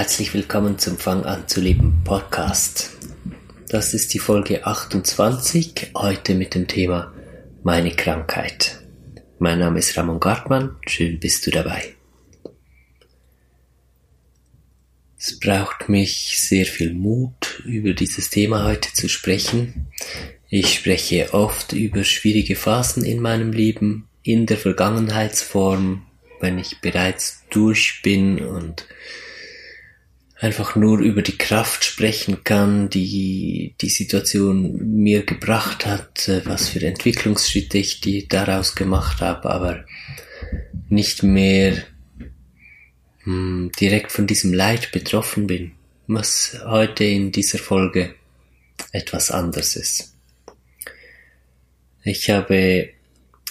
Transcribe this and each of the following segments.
herzlich willkommen zum Fang an zu leben Podcast. Das ist die Folge 28, heute mit dem Thema Meine Krankheit. Mein Name ist Ramon Gartmann, schön bist du dabei. Es braucht mich sehr viel Mut, über dieses Thema heute zu sprechen. Ich spreche oft über schwierige Phasen in meinem Leben, in der Vergangenheitsform, wenn ich bereits durch bin und einfach nur über die Kraft sprechen kann, die die Situation mir gebracht hat, äh, was für Entwicklungsschritte ich die daraus gemacht habe, aber nicht mehr hm, direkt von diesem Leid betroffen bin, was heute in dieser Folge etwas anders ist. Ich habe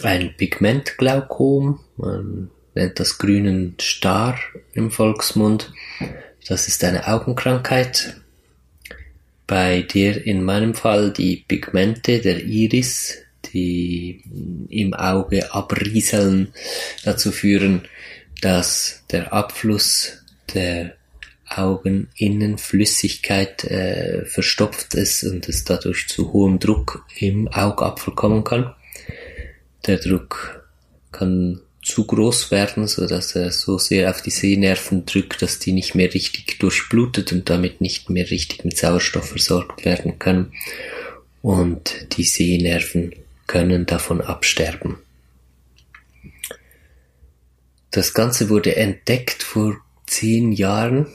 ein Pigmentglaukom, man nennt das grünen Star im Volksmund, das ist eine Augenkrankheit, bei der in meinem Fall die Pigmente der Iris, die im Auge abrieseln, dazu führen, dass der Abfluss der Augeninnenflüssigkeit äh, verstopft ist und es dadurch zu hohem Druck im Augapfel kommen kann. Der Druck kann zu groß werden, so dass er so sehr auf die Sehnerven drückt, dass die nicht mehr richtig durchblutet und damit nicht mehr richtig mit Sauerstoff versorgt werden können. Und die Sehnerven können davon absterben. Das Ganze wurde entdeckt vor zehn Jahren.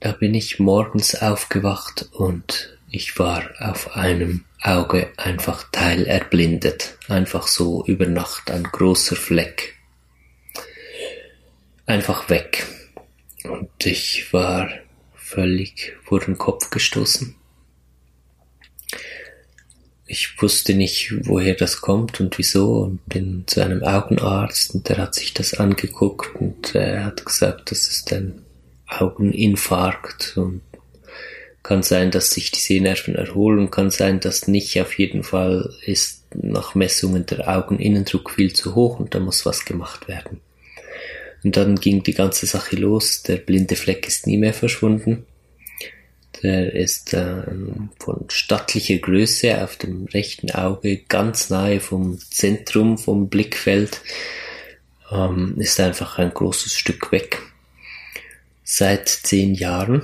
Da bin ich morgens aufgewacht und ich war auf einem Auge einfach teilerblindet. Einfach so über Nacht ein großer Fleck. Einfach weg. Und ich war völlig vor den Kopf gestoßen. Ich wusste nicht, woher das kommt und wieso und bin zu einem Augenarzt und der hat sich das angeguckt und er hat gesagt, das ist ein Augeninfarkt und kann sein, dass sich die Sehnerven erholen, kann sein, dass nicht. Auf jeden Fall ist nach Messungen der Augeninnendruck viel zu hoch und da muss was gemacht werden. Und dann ging die ganze Sache los. Der blinde Fleck ist nie mehr verschwunden. Der ist äh, von stattlicher Größe auf dem rechten Auge ganz nahe vom Zentrum, vom Blickfeld. Ähm, ist einfach ein großes Stück weg. Seit zehn Jahren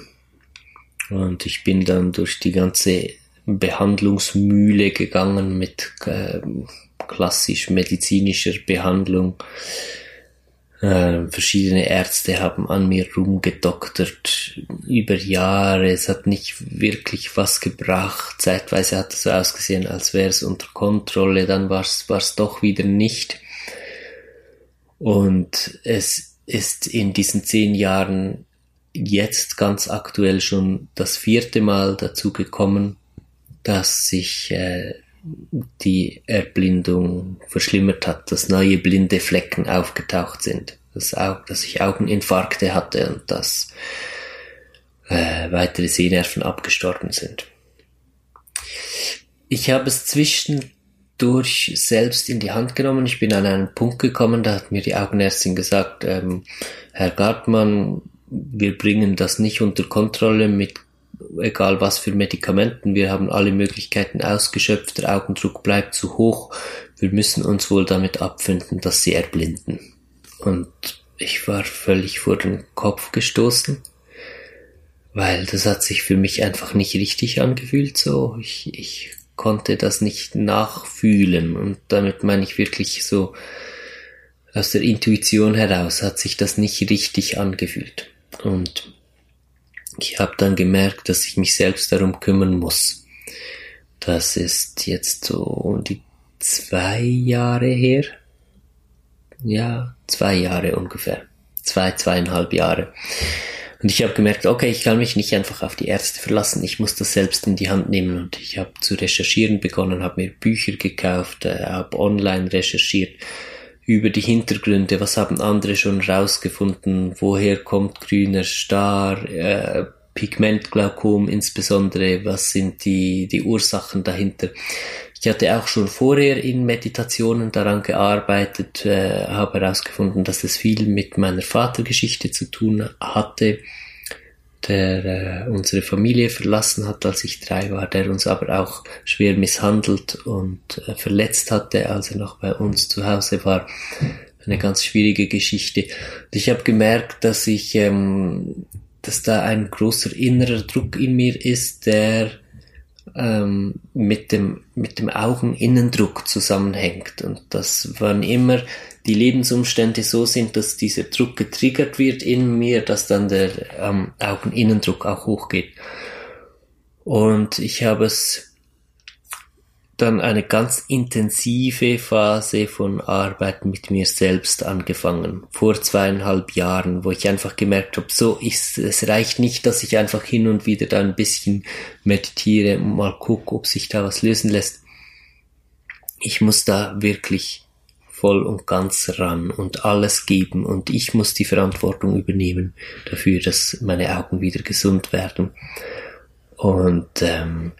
und ich bin dann durch die ganze Behandlungsmühle gegangen mit äh, klassisch medizinischer Behandlung. Äh, verschiedene Ärzte haben an mir rumgedoktert über Jahre. Es hat nicht wirklich was gebracht. Zeitweise hat es so ausgesehen, als wäre es unter Kontrolle. Dann war es doch wieder nicht. Und es ist in diesen zehn Jahren jetzt ganz aktuell schon das vierte Mal dazu gekommen, dass sich äh, die Erblindung verschlimmert hat, dass neue blinde Flecken aufgetaucht sind, dass, auch, dass ich Augeninfarkte hatte und dass äh, weitere Sehnerven abgestorben sind. Ich habe es zwischendurch selbst in die Hand genommen. Ich bin an einen Punkt gekommen, da hat mir die Augenärztin gesagt, ähm, Herr Gartmann, wir bringen das nicht unter Kontrolle mit egal was für Medikamenten. Wir haben alle Möglichkeiten ausgeschöpft. Der Augendruck bleibt zu hoch. Wir müssen uns wohl damit abfinden, dass sie erblinden. Und ich war völlig vor den Kopf gestoßen, weil das hat sich für mich einfach nicht richtig angefühlt so. Ich, ich konnte das nicht nachfühlen und damit meine ich wirklich so aus der Intuition heraus hat sich das nicht richtig angefühlt. Und ich habe dann gemerkt, dass ich mich selbst darum kümmern muss. Das ist jetzt so um die zwei Jahre her. Ja, zwei Jahre ungefähr. Zwei, zweieinhalb Jahre. Und ich habe gemerkt, okay, ich kann mich nicht einfach auf die Ärzte verlassen, ich muss das selbst in die Hand nehmen. Und ich habe zu recherchieren begonnen, habe mir Bücher gekauft, äh, habe online recherchiert, über die Hintergründe, was haben andere schon rausgefunden, woher kommt grüner Star, äh, Pigmentglaukom insbesondere, was sind die, die Ursachen dahinter. Ich hatte auch schon vorher in Meditationen daran gearbeitet, äh, habe herausgefunden, dass es viel mit meiner Vatergeschichte zu tun hatte, der äh, unsere Familie verlassen hat, als ich drei war, der uns aber auch schwer misshandelt und äh, verletzt hatte, als er noch bei uns zu Hause war. Eine ganz schwierige Geschichte. Und ich habe gemerkt, dass ich, ähm, dass da ein großer innerer Druck in mir ist, der ähm, mit dem mit dem Augeninnendruck zusammenhängt und dass wann immer die Lebensumstände so sind, dass dieser Druck getriggert wird in mir, dass dann der ähm, Augeninnendruck auch hochgeht. Und ich habe es dann eine ganz intensive Phase von Arbeit mit mir selbst angefangen, vor zweieinhalb Jahren, wo ich einfach gemerkt habe, so ist, es reicht nicht, dass ich einfach hin und wieder da ein bisschen meditiere und mal gucke, ob sich da was lösen lässt. Ich muss da wirklich voll und ganz ran und alles geben und ich muss die Verantwortung übernehmen dafür, dass meine Augen wieder gesund werden. Und ähm,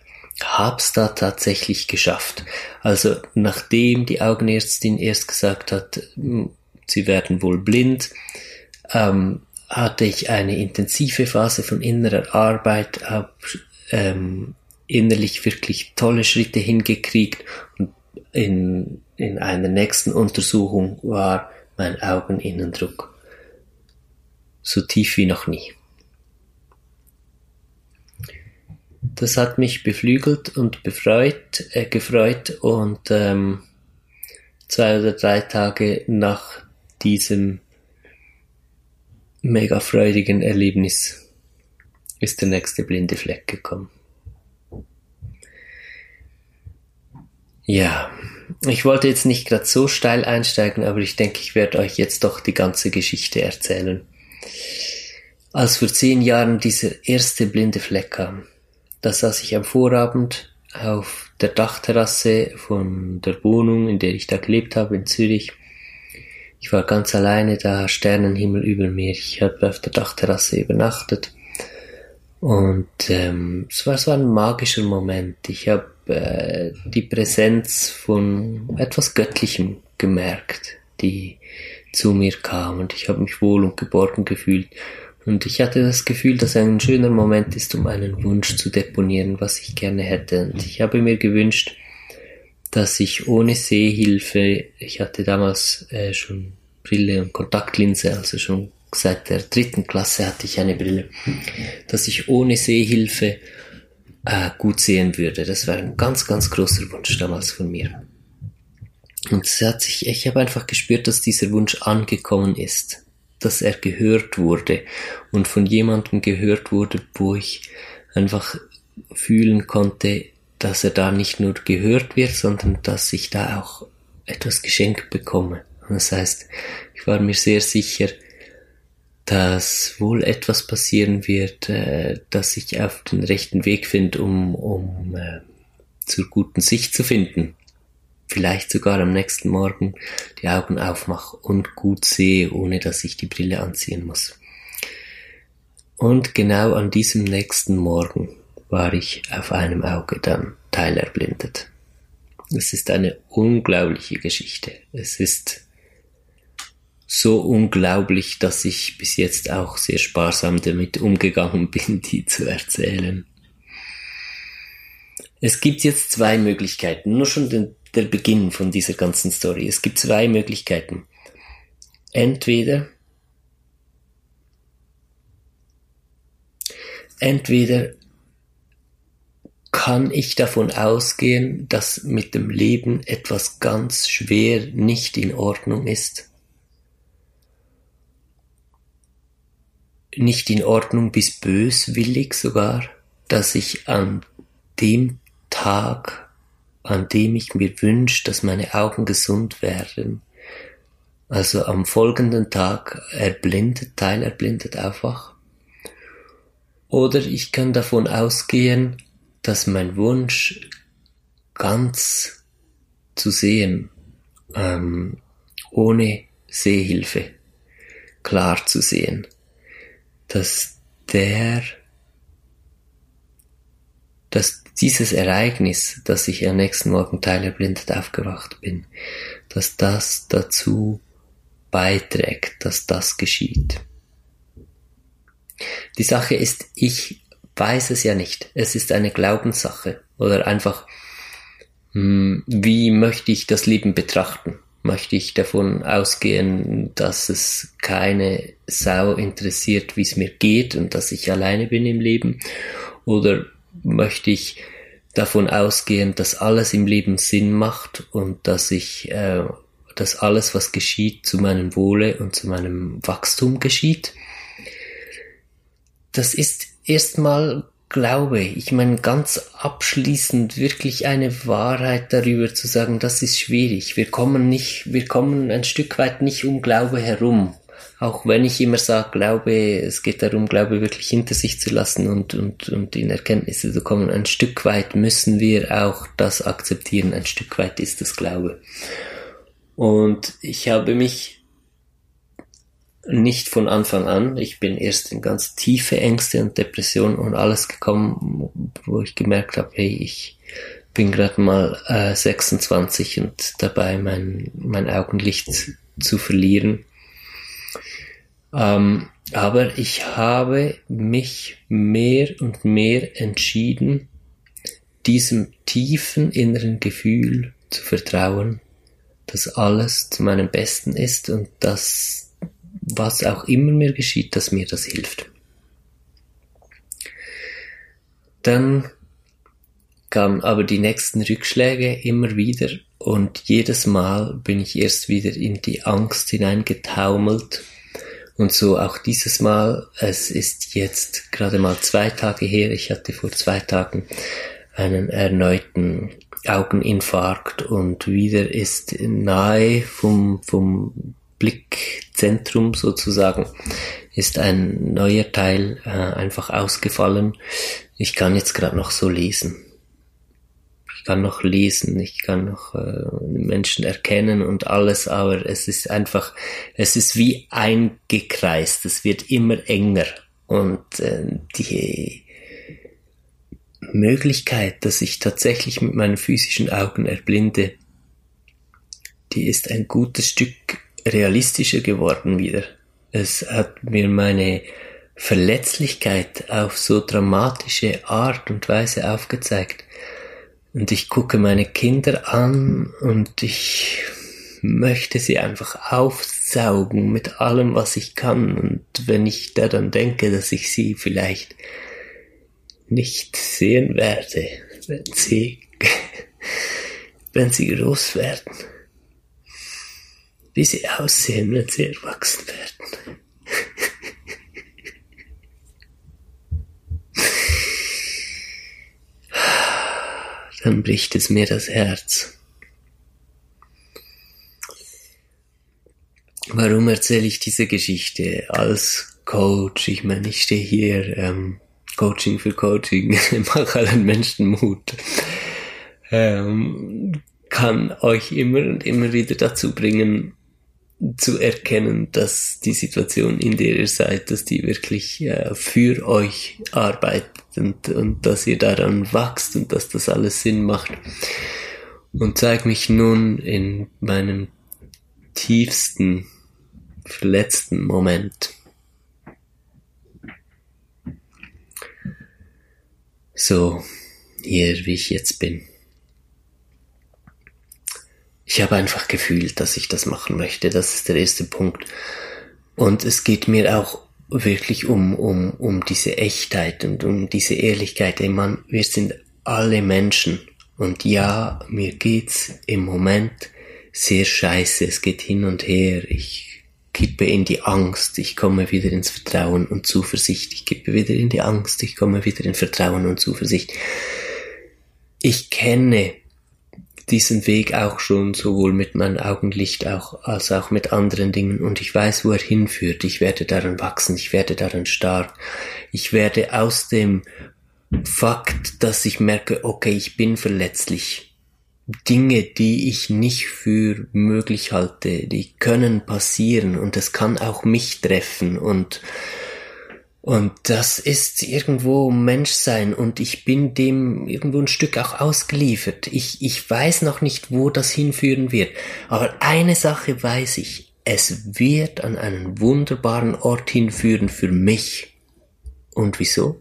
hab's da tatsächlich geschafft. Also nachdem die Augenärztin erst gesagt hat, hm, sie werden wohl blind, ähm, hatte ich eine intensive Phase von innerer Arbeit, habe ähm, innerlich wirklich tolle Schritte hingekriegt und in, in einer nächsten Untersuchung war mein Augeninnendruck so tief wie noch nie. Das hat mich beflügelt und befreut, äh, gefreut und ähm, zwei oder drei Tage nach diesem mega freudigen Erlebnis ist der nächste blinde Fleck gekommen. Ja, ich wollte jetzt nicht gerade so steil einsteigen, aber ich denke, ich werde euch jetzt doch die ganze Geschichte erzählen. Als vor zehn Jahren dieser erste blinde Fleck kam, da saß ich am Vorabend auf der Dachterrasse von der Wohnung, in der ich da gelebt habe, in Zürich. Ich war ganz alleine da, Sternenhimmel über mir. Ich habe auf der Dachterrasse übernachtet. Und ähm, es war so ein magischer Moment. Ich habe äh, die Präsenz von etwas Göttlichem gemerkt, die zu mir kam. Und ich habe mich wohl und geborgen gefühlt. Und ich hatte das Gefühl, dass ein schöner Moment ist, um einen Wunsch zu deponieren, was ich gerne hätte. Und ich habe mir gewünscht, dass ich ohne Sehhilfe, ich hatte damals äh, schon Brille und Kontaktlinse, also schon seit der dritten Klasse hatte ich eine Brille, dass ich ohne Sehhilfe äh, gut sehen würde. Das war ein ganz, ganz großer Wunsch damals von mir. Und es hat sich, ich habe einfach gespürt, dass dieser Wunsch angekommen ist dass er gehört wurde und von jemandem gehört wurde, wo ich einfach fühlen konnte, dass er da nicht nur gehört wird, sondern dass ich da auch etwas geschenkt bekomme. Das heißt, ich war mir sehr sicher, dass wohl etwas passieren wird, äh, dass ich auf den rechten Weg finde, um, um äh, zur guten Sicht zu finden vielleicht sogar am nächsten Morgen die Augen aufmache und gut sehe, ohne dass ich die Brille anziehen muss. Und genau an diesem nächsten Morgen war ich auf einem Auge dann teilerblindet. Es ist eine unglaubliche Geschichte. Es ist so unglaublich, dass ich bis jetzt auch sehr sparsam damit umgegangen bin, die zu erzählen. Es gibt jetzt zwei Möglichkeiten. Nur schon den der Beginn von dieser ganzen Story. Es gibt zwei Möglichkeiten. Entweder entweder kann ich davon ausgehen, dass mit dem Leben etwas ganz schwer nicht in Ordnung ist. Nicht in Ordnung bis böswillig sogar, dass ich an dem Tag an dem ich mir wünsche, dass meine Augen gesund werden. Also am folgenden Tag erblindet, teilerblindet aufwach. Oder ich kann davon ausgehen, dass mein Wunsch ganz zu sehen, ähm, ohne Sehhilfe, klar zu sehen, dass der dass dieses Ereignis, dass ich am nächsten Morgen teilerblindet aufgewacht bin, dass das dazu beiträgt, dass das geschieht. Die Sache ist, ich weiß es ja nicht. Es ist eine Glaubenssache oder einfach, hm, wie möchte ich das Leben betrachten? Möchte ich davon ausgehen, dass es keine Sau interessiert, wie es mir geht und dass ich alleine bin im Leben? Oder möchte ich davon ausgehen, dass alles im Leben Sinn macht und dass ich, äh, dass alles, was geschieht, zu meinem Wohle und zu meinem Wachstum geschieht? Das ist erstmal Glaube. Ich meine, ganz abschließend wirklich eine Wahrheit darüber zu sagen, das ist schwierig. Wir kommen nicht, wir kommen ein Stück weit nicht um Glaube herum. Auch wenn ich immer sage, Glaube, es geht darum, Glaube wirklich hinter sich zu lassen und, und, und in Erkenntnisse zu kommen. Ein Stück weit müssen wir auch das akzeptieren. Ein Stück weit ist das Glaube. Und ich habe mich nicht von Anfang an. Ich bin erst in ganz tiefe Ängste und Depressionen und alles gekommen, wo ich gemerkt habe, hey, ich bin gerade mal äh, 26 und dabei mein, mein Augenlicht zu verlieren. Ähm, aber ich habe mich mehr und mehr entschieden, diesem tiefen inneren Gefühl zu vertrauen, dass alles zu meinem Besten ist und dass was auch immer mir geschieht, dass mir das hilft. Dann kamen aber die nächsten Rückschläge immer wieder und jedes Mal bin ich erst wieder in die Angst hineingetaumelt und so auch dieses Mal. Es ist jetzt gerade mal zwei Tage her. Ich hatte vor zwei Tagen einen erneuten Augeninfarkt und wieder ist nahe vom, vom Blickzentrum sozusagen ist ein neuer Teil äh, einfach ausgefallen. Ich kann jetzt gerade noch so lesen. Ich kann noch lesen, ich kann noch äh, Menschen erkennen und alles, aber es ist einfach, es ist wie eingekreist, es wird immer enger und äh, die Möglichkeit, dass ich tatsächlich mit meinen physischen Augen erblinde, die ist ein gutes Stück realistischer geworden wieder. Es hat mir meine Verletzlichkeit auf so dramatische Art und Weise aufgezeigt. Und ich gucke meine Kinder an und ich möchte sie einfach aufsaugen mit allem, was ich kann. Und wenn ich daran denke, dass ich sie vielleicht nicht sehen werde, wenn sie, wenn sie groß werden, wie sie aussehen, wenn sie erwachsen werden. Dann bricht es mir das Herz. Warum erzähle ich diese Geschichte als Coach? Ich meine, ich stehe hier, ähm, Coaching für Coaching, mache allen Menschen Mut. Ähm, kann euch immer und immer wieder dazu bringen, zu erkennen, dass die Situation, in der ihr seid, dass die wirklich äh, für euch arbeitet und, und dass ihr daran wachst und dass das alles Sinn macht. Und zeig mich nun in meinem tiefsten, verletzten Moment. So, hier, wie ich jetzt bin ich habe einfach gefühlt, dass ich das machen möchte. Das ist der erste Punkt. Und es geht mir auch wirklich um, um, um diese Echtheit und um diese Ehrlichkeit. Ey Mann, wir sind alle Menschen. Und ja, mir geht's im Moment sehr scheiße. Es geht hin und her. Ich kippe in die Angst. Ich komme wieder ins Vertrauen und Zuversicht. Ich kippe wieder in die Angst. Ich komme wieder in Vertrauen und Zuversicht. Ich kenne diesen Weg auch schon sowohl mit meinem Augenlicht auch, als auch mit anderen Dingen und ich weiß, wo er hinführt. Ich werde daran wachsen, ich werde daran stark. Ich werde aus dem Fakt, dass ich merke, okay, ich bin verletzlich. Dinge, die ich nicht für möglich halte, die können passieren und es kann auch mich treffen und Und das ist irgendwo Menschsein und ich bin dem irgendwo ein Stück auch ausgeliefert. Ich, ich weiß noch nicht, wo das hinführen wird. Aber eine Sache weiß ich. Es wird an einen wunderbaren Ort hinführen für mich. Und wieso?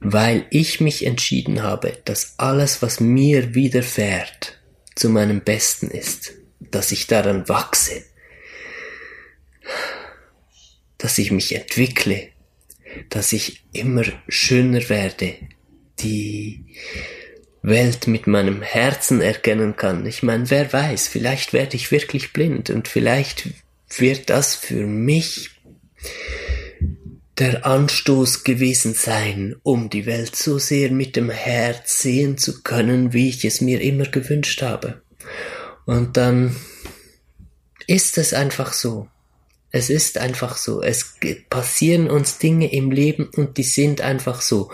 Weil ich mich entschieden habe, dass alles, was mir widerfährt, zu meinem Besten ist. Dass ich daran wachse dass ich mich entwickle, dass ich immer schöner werde, die Welt mit meinem Herzen erkennen kann. Ich meine, wer weiß, vielleicht werde ich wirklich blind und vielleicht wird das für mich der Anstoß gewesen sein, um die Welt so sehr mit dem Herz sehen zu können, wie ich es mir immer gewünscht habe. Und dann ist es einfach so. Es ist einfach so. Es passieren uns Dinge im Leben und die sind einfach so.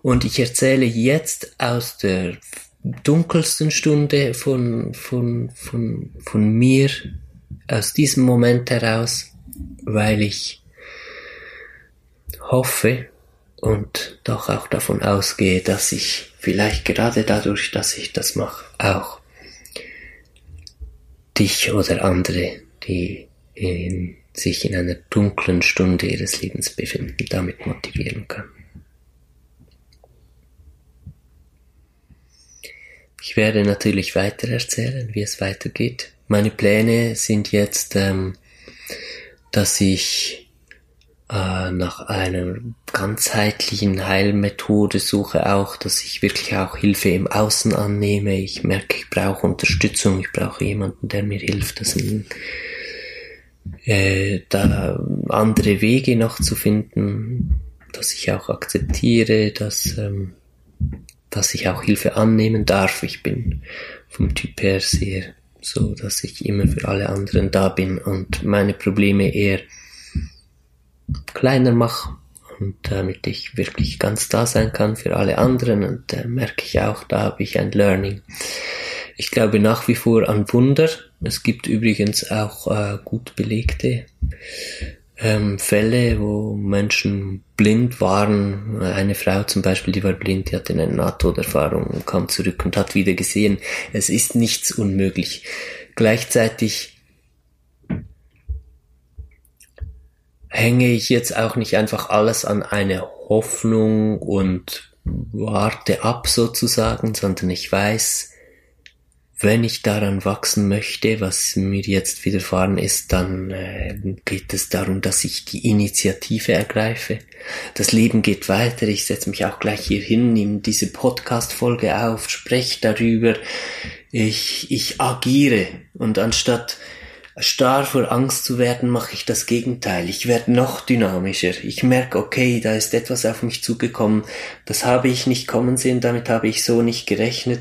Und ich erzähle jetzt aus der dunkelsten Stunde von, von, von, von mir, aus diesem Moment heraus, weil ich hoffe und doch auch davon ausgehe, dass ich vielleicht gerade dadurch, dass ich das mache, auch dich oder andere, die in sich in einer dunklen Stunde ihres Lebens befinden, damit motivieren kann. Ich werde natürlich weiter erzählen, wie es weitergeht. Meine Pläne sind jetzt, ähm, dass ich äh, nach einer ganzheitlichen Heilmethode suche auch, dass ich wirklich auch Hilfe im Außen annehme. Ich merke, ich brauche Unterstützung, ich brauche jemanden, der mir hilft, dass ein äh, da andere Wege noch zu finden, dass ich auch akzeptiere, dass, ähm, dass ich auch Hilfe annehmen darf. Ich bin vom Typ her sehr so, dass ich immer für alle anderen da bin und meine Probleme eher kleiner mache und damit ich wirklich ganz da sein kann für alle anderen und da äh, merke ich auch, da habe ich ein Learning. Ich glaube nach wie vor an Wunder. Es gibt übrigens auch äh, gut belegte ähm, Fälle, wo Menschen blind waren. Eine Frau zum Beispiel, die war blind, die hatte eine Nahtoderfahrung und kam zurück und hat wieder gesehen, es ist nichts unmöglich. Gleichzeitig hänge ich jetzt auch nicht einfach alles an eine Hoffnung und warte ab sozusagen, sondern ich weiß, wenn ich daran wachsen möchte, was mir jetzt widerfahren ist, dann äh, geht es darum, dass ich die Initiative ergreife. Das Leben geht weiter. Ich setze mich auch gleich hier hin, nehme diese Podcast-Folge auf, spreche darüber. Ich, ich agiere und anstatt starr vor Angst zu werden, mache ich das Gegenteil. Ich werde noch dynamischer. Ich merke, okay, da ist etwas auf mich zugekommen. Das habe ich nicht kommen sehen, damit habe ich so nicht gerechnet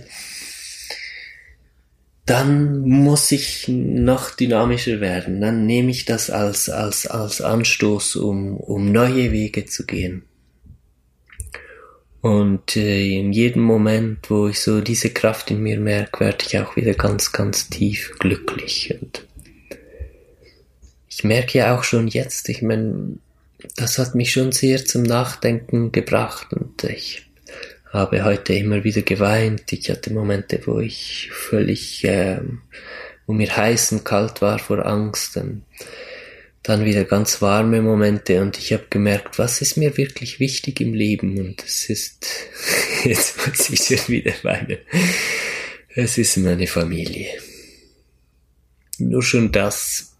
dann muss ich noch dynamischer werden. Dann nehme ich das als, als, als Anstoß, um, um neue Wege zu gehen. Und äh, in jedem Moment, wo ich so diese Kraft in mir merke, werde ich auch wieder ganz, ganz tief glücklich. Und ich merke ja auch schon jetzt, ich meine, das hat mich schon sehr zum Nachdenken gebracht und ich habe heute immer wieder geweint. Ich hatte Momente, wo ich völlig, äh, wo mir heiß und kalt war vor Angst. Und dann wieder ganz warme Momente und ich habe gemerkt, was ist mir wirklich wichtig im Leben und es ist, jetzt muss ich schon wieder weinen, es ist meine Familie. Nur schon das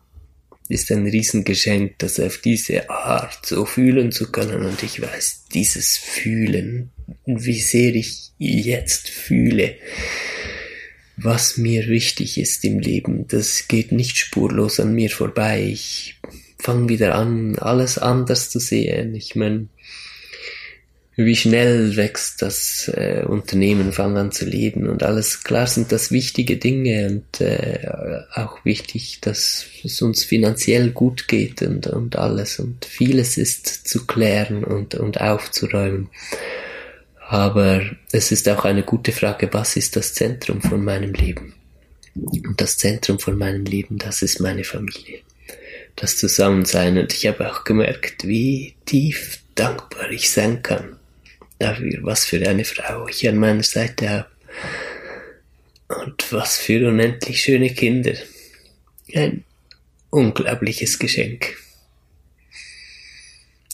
ist ein Riesengeschenk, das auf diese Art so fühlen zu können. Und ich weiß, dieses Fühlen, wie sehr ich jetzt fühle, was mir wichtig ist im Leben, das geht nicht spurlos an mir vorbei. Ich fange wieder an, alles anders zu sehen. Ich meine, wie schnell wächst das äh, Unternehmen, fangen an zu leben und alles. Klar sind das wichtige Dinge und äh, auch wichtig, dass es uns finanziell gut geht und, und alles und vieles ist zu klären und, und aufzuräumen. Aber es ist auch eine gute Frage, was ist das Zentrum von meinem Leben? Und das Zentrum von meinem Leben, das ist meine Familie. das Zusammensein. Und ich habe auch gemerkt, wie tief dankbar ich sein kann dafür, was für eine Frau ich an meiner Seite habe. Und was für unendlich schöne Kinder. Ein unglaubliches Geschenk.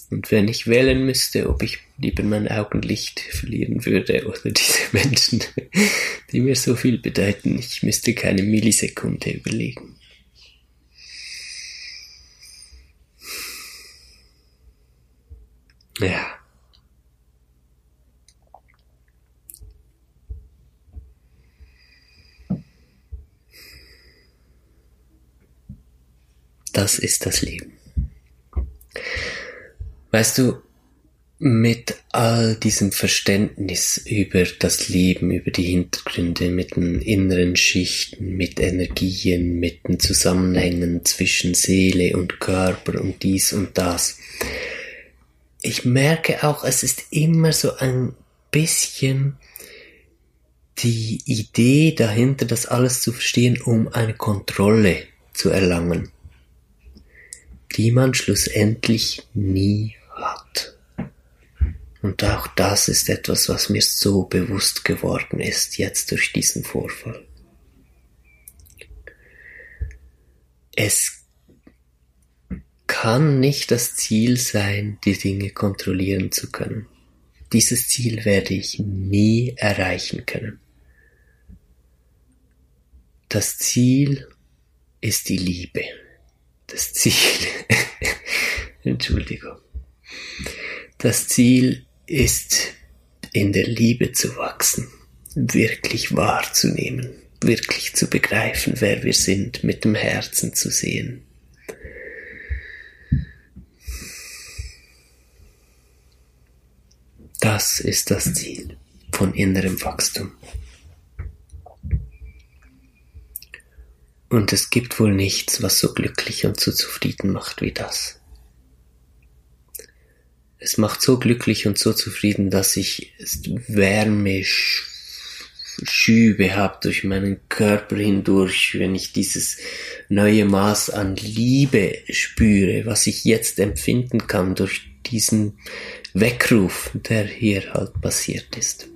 Und wenn ich wählen müsste, ob ich lieber mein Augenlicht verlieren würde oder diese Menschen, die mir so viel bedeuten, ich müsste keine Millisekunde überlegen. Ja. Das ist das Leben. Weißt du, mit all diesem Verständnis über das Leben, über die Hintergründe, mit den inneren Schichten, mit Energien, mit den Zusammenhängen zwischen Seele und Körper und dies und das. Ich merke auch, es ist immer so ein bisschen die Idee dahinter, das alles zu verstehen, um eine Kontrolle zu erlangen die man schlussendlich nie hat. Und auch das ist etwas, was mir so bewusst geworden ist jetzt durch diesen Vorfall. Es kann nicht das Ziel sein, die Dinge kontrollieren zu können. Dieses Ziel werde ich nie erreichen können. Das Ziel ist die Liebe das Ziel, Entschuldigung, das Ziel ist, in der Liebe zu wachsen, wirklich wahrzunehmen, wirklich zu begreifen, wer wir sind, mit dem Herzen zu sehen. Das ist das Ziel von innerem Wachstum. Und es gibt wohl nichts, was so glücklich und so zufrieden macht wie das. Es macht so glücklich und so zufrieden, dass ich Wärme Schübe habe durch meinen Körper hindurch, wenn ich dieses neue Maß an Liebe spüre, was ich jetzt empfinden kann durch diesen Weckruf, der hier halt passiert ist.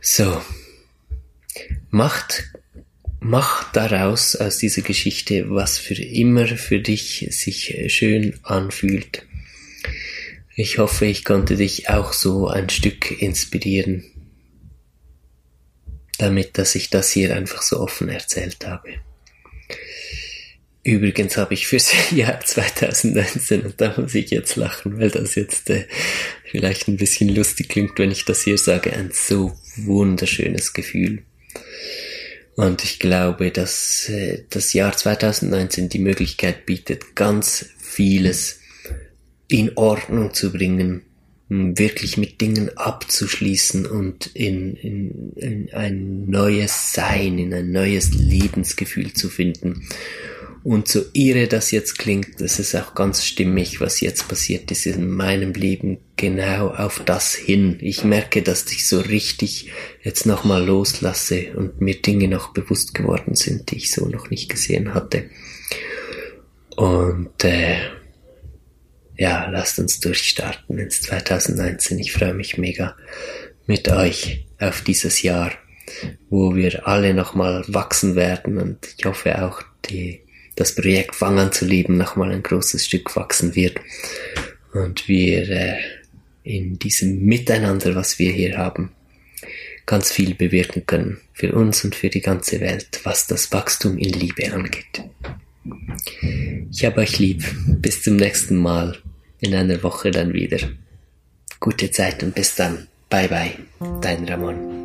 So. Macht mach daraus aus dieser Geschichte, was für immer für dich sich schön anfühlt. Ich hoffe, ich konnte dich auch so ein Stück inspirieren, damit, dass ich das hier einfach so offen erzählt habe. Übrigens habe ich fürs Jahr 2019, und da muss ich jetzt lachen, weil das jetzt äh, vielleicht ein bisschen lustig klingt, wenn ich das hier sage, ein so wunderschönes Gefühl. Und ich glaube, dass äh, das Jahr 2019 die Möglichkeit bietet, ganz vieles in Ordnung zu bringen, wirklich mit Dingen abzuschließen und in, in, in ein neues Sein, in ein neues Lebensgefühl zu finden. Und so irre das jetzt klingt, das ist auch ganz stimmig, was jetzt passiert ist in meinem Leben, genau auf das hin. Ich merke, dass ich so richtig jetzt nochmal loslasse und mir Dinge noch bewusst geworden sind, die ich so noch nicht gesehen hatte. Und äh, ja, lasst uns durchstarten ins 2019. Ich freue mich mega mit euch auf dieses Jahr, wo wir alle nochmal wachsen werden und ich hoffe auch die das Projekt Fangen zu leben nochmal ein großes Stück wachsen wird und wir äh, in diesem Miteinander, was wir hier haben, ganz viel bewirken können für uns und für die ganze Welt, was das Wachstum in Liebe angeht. Ich habe euch lieb. Bis zum nächsten Mal. In einer Woche dann wieder. Gute Zeit und bis dann. Bye bye. Dein Ramon.